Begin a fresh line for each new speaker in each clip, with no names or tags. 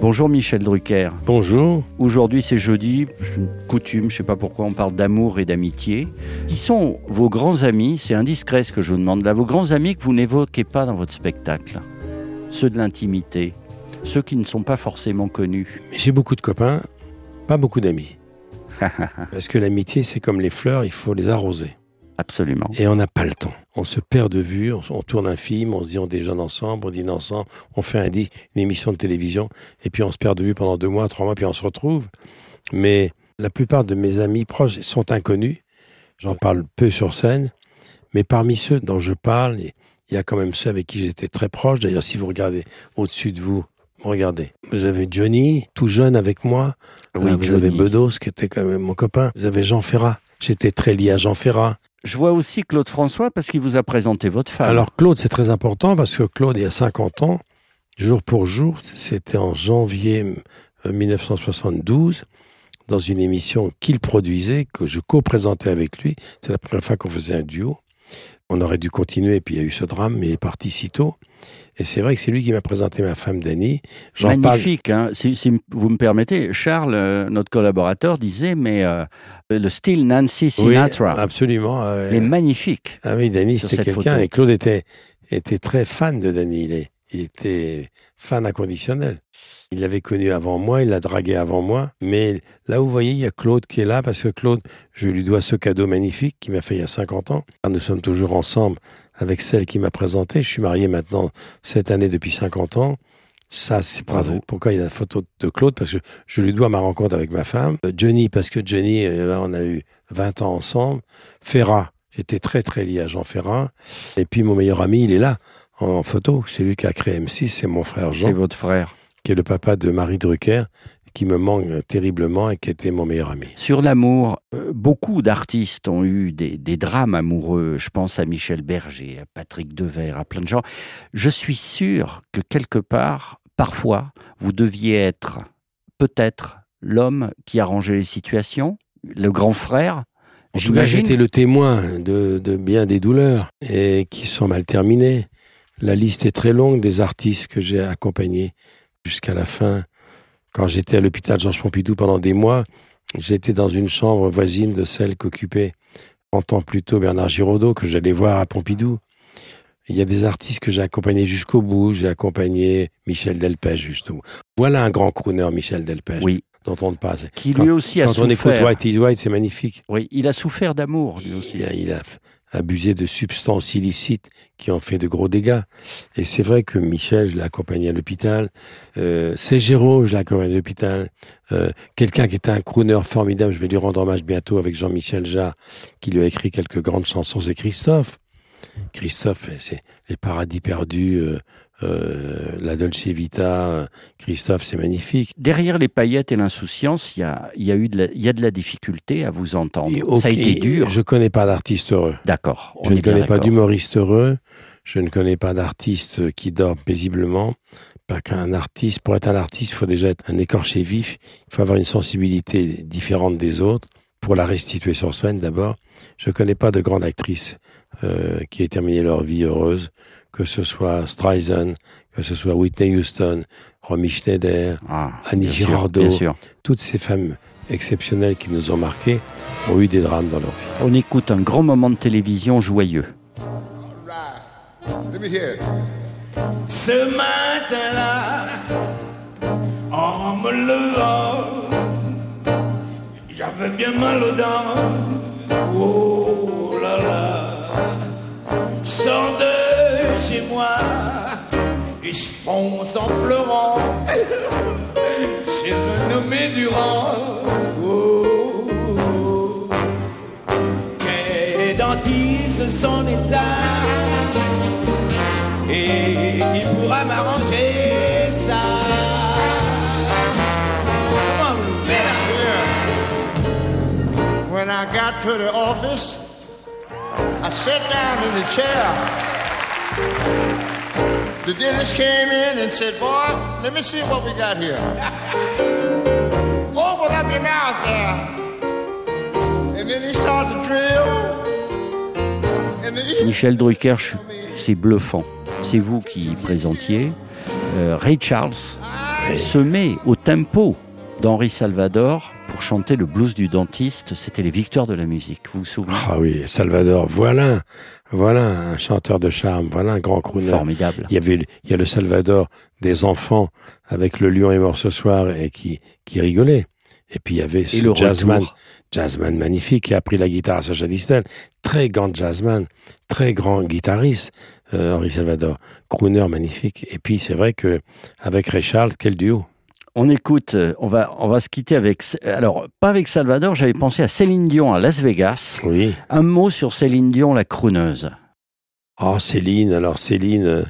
Bonjour Michel Drucker.
Bonjour.
Aujourd'hui c'est jeudi, c'est une coutume, je sais pas pourquoi on parle d'amour et d'amitié. Qui sont vos grands amis? C'est indiscret ce que je vous demande là. Vos grands amis que vous n'évoquez pas dans votre spectacle. Ceux de l'intimité. Ceux qui ne sont pas forcément connus.
J'ai beaucoup de copains, pas beaucoup d'amis. Parce que l'amitié, c'est comme les fleurs, il faut les arroser.
Absolument.
Et on n'a pas le temps. On se perd de vue, on, on tourne un film, on se dit on déjeune ensemble, on dîne ensemble, on fait un, une émission de télévision, et puis on se perd de vue pendant deux mois, trois mois, puis on se retrouve. Mais la plupart de mes amis proches sont inconnus. J'en parle peu sur scène, mais parmi ceux dont je parle, il y a quand même ceux avec qui j'étais très proche. D'ailleurs, si vous regardez au-dessus de vous, regardez. Vous avez Johnny, tout jeune avec moi.
Oui,
vous
Johnny.
avez Bedos, qui était quand même mon copain. Vous avez Jean Ferrat. J'étais très lié à Jean Ferrat.
Je vois aussi Claude François parce qu'il vous a présenté votre femme.
Alors Claude, c'est très important parce que Claude, il y a 50 ans, jour pour jour, c'était en janvier euh, 1972, dans une émission qu'il produisait, que je co-présentais avec lui. C'est la première fois qu'on faisait un duo. On aurait dû continuer, puis il y a eu ce drame, mais il est parti si tôt. Et c'est vrai que c'est lui qui m'a présenté ma femme parle.
Magnifique, hein. si, si vous me permettez. Charles, euh, notre collaborateur, disait, mais euh, le style Nancy
Oui,
Sinatra
absolument. euh,
est magnifique.
Ah oui,
sur
c'était quelqu'un. Et Claude était, était très fan de. Il, est- il était fan inconditionnel. Il l'avait connu avant moi, il l'a dragué avant moi. Mais là, vous voyez, il y a Claude qui est là parce que Claude, je lui dois ce cadeau magnifique qu'il m'a fait il y a 50 ans. Nous sommes toujours ensemble avec celle qui m'a présenté. Je suis marié maintenant cette année depuis 50 ans. Ça, c'est pourquoi il y a la photo de Claude, parce que je lui dois ma rencontre avec ma femme. Euh, Johnny, parce que Johnny, euh, on a eu 20 ans ensemble. Ferrat, j'étais très très lié à Jean Ferrat. Et puis mon meilleur ami, il est là, en photo. C'est lui qui a créé M6, c'est mon frère
C'est
Jean,
votre frère.
qui est le papa de Marie Drucker, qui me manque terriblement et qui était mon meilleur ami.
Sur l'amour, euh, beaucoup d'artistes ont eu des, des drames amoureux. Je pense à Michel Berger, à Patrick Devers, à plein de gens. Je suis sûr que quelque part, parfois, vous deviez être peut-être l'homme qui arrangeait les situations, le grand frère.
En tout cas, j'étais le témoin de, de bien des douleurs et qui sont mal terminées. La liste est très longue des artistes que j'ai accompagnés jusqu'à la fin. Quand j'étais à l'hôpital Georges Pompidou pendant des mois, j'étais dans une chambre voisine de celle qu'occupait 30 ans plus tôt Bernard Giraudot, que j'allais voir à Pompidou. Il y a des artistes que j'ai accompagnés jusqu'au bout. J'ai accompagné Michel Delpech bout. Voilà un grand crooner, Michel Delpech,
Oui,
dont on ne passe.
qui
Quand-
lui aussi a
Quand on écoute
souffert.
White is White, c'est magnifique.
Oui, il a souffert d'amour, lui aussi.
Il a, il a f- abusé de substances illicites qui ont fait de gros dégâts. Et c'est vrai que Michel, je l'ai accompagné à l'hôpital. Euh, Ségéraud, je l'ai accompagné à l'hôpital. Euh, Quelqu'un qui était un crooner formidable, je vais lui rendre hommage bientôt avec Jean-Michel Jarre, qui lui a écrit quelques grandes chansons, c'est Christophe. Christophe, c'est Les Paradis Perdus, euh, euh, La Dolce Vita. Christophe, c'est magnifique.
Derrière les paillettes et l'insouciance, il y a, il y, a eu de la, y a de la difficulté à vous entendre.
Et
Ça a été dur.
Je connais pas d'artiste heureux.
D'accord.
Je ne connais pas d'humoriste heureux. Je ne connais pas d'artiste qui dort paisiblement. Pas qu'un artiste, pour être un artiste, il faut déjà être un écorché vif. Il faut avoir une sensibilité différente des autres pour la restituer sur scène d'abord. Je ne connais pas de grande actrice euh, qui ait terminé leur vie heureuse, que ce soit Streisand, que ce soit Whitney Houston, Romy Schneider,
Ah,
Annie Girardot.
bien sûr.
toutes ces femmes exceptionnelles qui nous ont marqués ont eu des drames dans leur vie.
On écoute un grand moment de télévision joyeux.
Let me hear it.
Ce matin-là, en me levant, j'avais bien mal aux dents. Oh et je fonce en pleurant chez un nommé Durand. Dentiste son état et qui pourra m'arranger ça? When I got to the office, I sat down in the chair. The dentist came in and said, Boy, let me see what we got here. Open up your mouth there. And then he started to drill.
Michel Drucker, c'est bluffant. C'est vous qui présentiez. Euh, Ray Charles se met au tempo d'Henri Salvador pour chanter le blues du dentiste. C'était les victoires de la musique. Vous vous souvenez?
Ah oui, Salvador, voilà, voilà un chanteur de charme, voilà un grand crooner.
Formidable.
Il y avait, le- il y a le Salvador des enfants avec le lion est mort ce soir et qui, qui rigolait. Et puis il y avait ce
Et le
jazzman, jazzman magnifique qui a appris la guitare à Sacha Distel. Très grand jazzman, très grand guitariste, euh, Henri Salvador. Crooner magnifique. Et puis c'est vrai que avec Ray Charles, quel duo.
On écoute, euh, on va, on va se quitter avec, alors pas avec Salvador, j'avais pensé à Céline Dion à Las Vegas.
Oui.
Un mot sur Céline Dion, la crooneuse.
Oh, Céline, alors Céline, euh,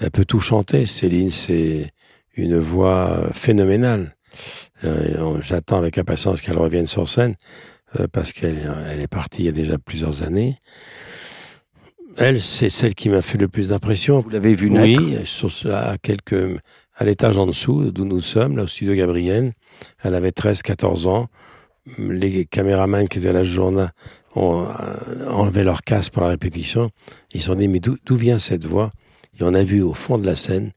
elle peut tout chanter. Céline, c'est une voix euh, phénoménale. Euh, J'attends avec impatience qu'elle revienne sur scène euh, parce qu'elle est- elle est partie il y a déjà plusieurs années. Elle, c'est celle qui m'a fait le plus d'impression.
Vous l'avez vu naître?
Oui, sur à quelques, à l'étage en dessous d'où nous sommes, là au studio Gabriel. Elle avait 13, 14 ans. Les caméramans qui étaient à la journée ont euh, enlevé leur casque pour la répétition. Ils se sont dit, mais d'où d'où vient cette voix? Et on a vu au fond de la scène,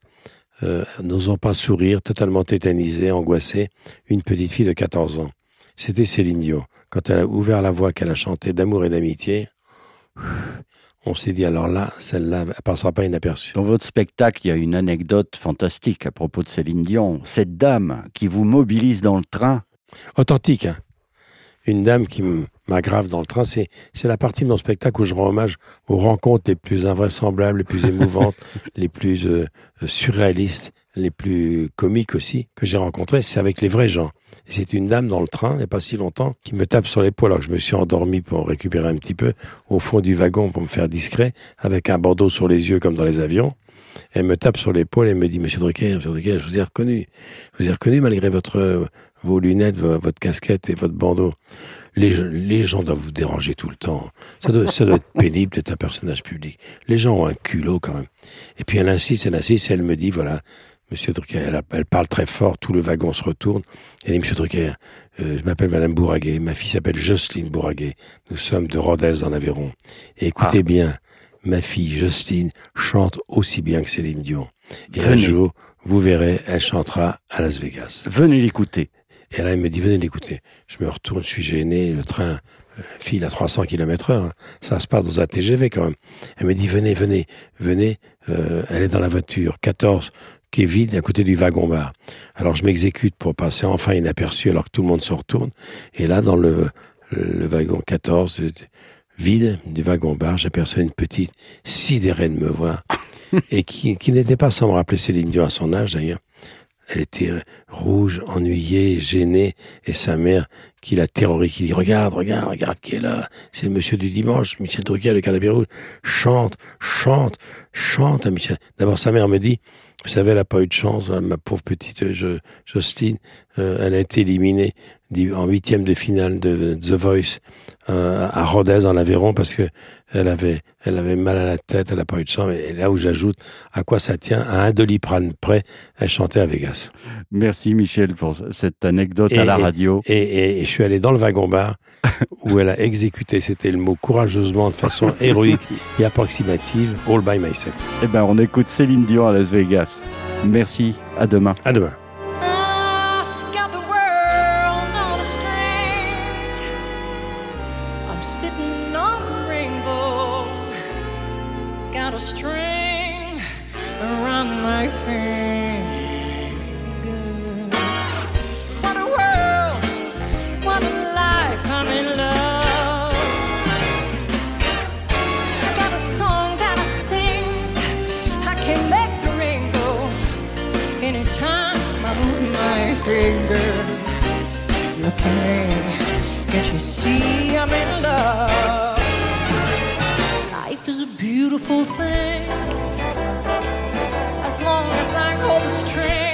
euh, n'osant pas sourire, totalement tétanisée, angoissée, une petite fille de 14 ans. C'était Céline Dion. Quand elle a ouvert la voix qu'elle a chantée d'amour et d'amitié, on s'est dit, alors là, celle-là, elle passera pas inaperçue.
Dans votre spectacle, il y a une anecdote fantastique à propos de Céline Dion. Cette dame qui vous mobilise dans le train.
authentique. hein. Une dame qui m'aggrave dans le train, c'est c'est la partie de mon spectacle où je rends hommage aux rencontres les plus invraisemblables, les plus émouvantes, les plus euh, euh, surréalistes, les plus comiques aussi que j'ai rencontrées. C'est avec les vrais gens. C'est une dame dans le train, il n'y a pas si longtemps, qui me tape sur l'épaule alors que je me suis endormi pour récupérer un petit peu au fond du wagon pour me faire discret, avec un bandeau sur les yeux comme dans les avions. Elle me tape sur l'épaule et me dit, Monsieur Drucker, Monsieur Drucker, je vous ai reconnu. Je vous ai reconnu malgré votre, vos lunettes, vo- votre casquette et votre bandeau. Les, gens- les gens doivent vous déranger tout le temps. Ça doit, ça doit être pénible d'être un personnage public. Les gens ont un culot quand même. Et puis elle insiste, elle insiste, et elle me dit, voilà, Monsieur Drucker, elle, parle très fort, tout le wagon se retourne. Elle dit, Monsieur Drucker, euh, je m'appelle Madame Bourraguet, ma fille s'appelle Jocelyne Bourraguet. Nous sommes de Rodez dans l'Aveyron. Et écoutez bien, ma fille Jocelyne chante aussi bien que Céline Dion. Et un jour, vous verrez, elle chantera à Las Vegas.
Venez l'écouter.
Et là, elle me dit, venez l'écouter. Je me retourne, je suis gêné, le train euh, file à 300 km heure. hein. Ça se passe dans un TGV quand même. Elle me dit, venez, venez, venez. Euh, elle est dans la voiture 14 qui est vide à côté du wagon-bar. Alors je m'exécute pour passer enfin inaperçu alors que tout le monde se retourne. Et là, dans le, le wagon 14, euh, vide du wagon-bar, j'aperçois une petite sidérée de me voir. et qui, qui n'était pas sans me rappeler Céline Dion à son âge d'ailleurs. Elle était euh, rouge, ennuyée, gênée, et sa mère qui la terrorise, qui dit Regarde, regarde, regarde qui est là. C'est le monsieur du dimanche, Michel Drucker, le canapé rouge. Chante, chante, chante à Michel. D'abord, sa mère me dit Vous savez, elle n'a pas eu de chance, hein, ma pauvre petite euh, Justine. Euh, elle a été éliminée en huitième de finale de The Voice euh, à Rodez, en Aveyron, parce que elle avait, elle avait mal à la tête, elle n'a pas eu de chance. Et là où j'ajoute à quoi ça tient, à un doliprane près, elle chantait à Vegas.
Merci Michel pour cette anecdote
Et-
à la radio.
Et, et- et je suis allé dans le wagon-bar où elle a exécuté, c'était le mot courageusement, de façon héroïque et approximative, All by myself.
Eh ben, on écoute Céline Dion à Las Vegas. Merci. À demain.
À demain.
String. I'm sitting on a rainbow. Got a string around my finger. Finger. Look at me, can't you see I'm in love? Life is a beautiful thing. As long as I hold the string,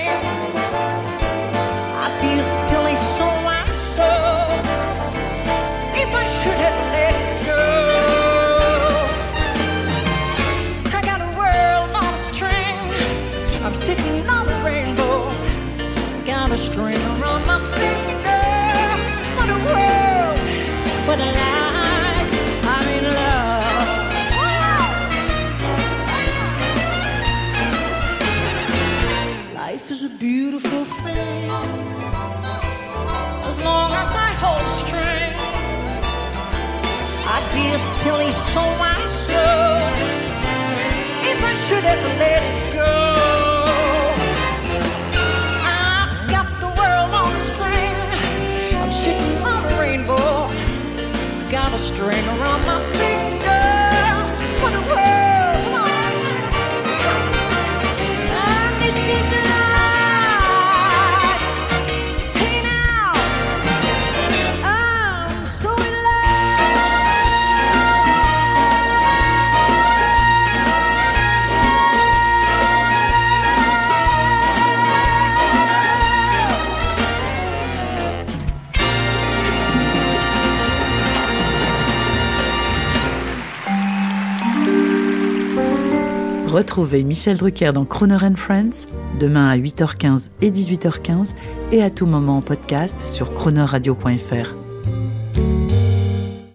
beautiful thing. As long as I hold string, I'd be a silly soul myself if I should ever let it go. I've got the world on a string. I'm sitting on a rainbow. Got a string around my
Retrouvez Michel Drucker dans Croner and Friends demain à 8h15 et 18h15 et à tout moment en podcast sur cronerradio.fr.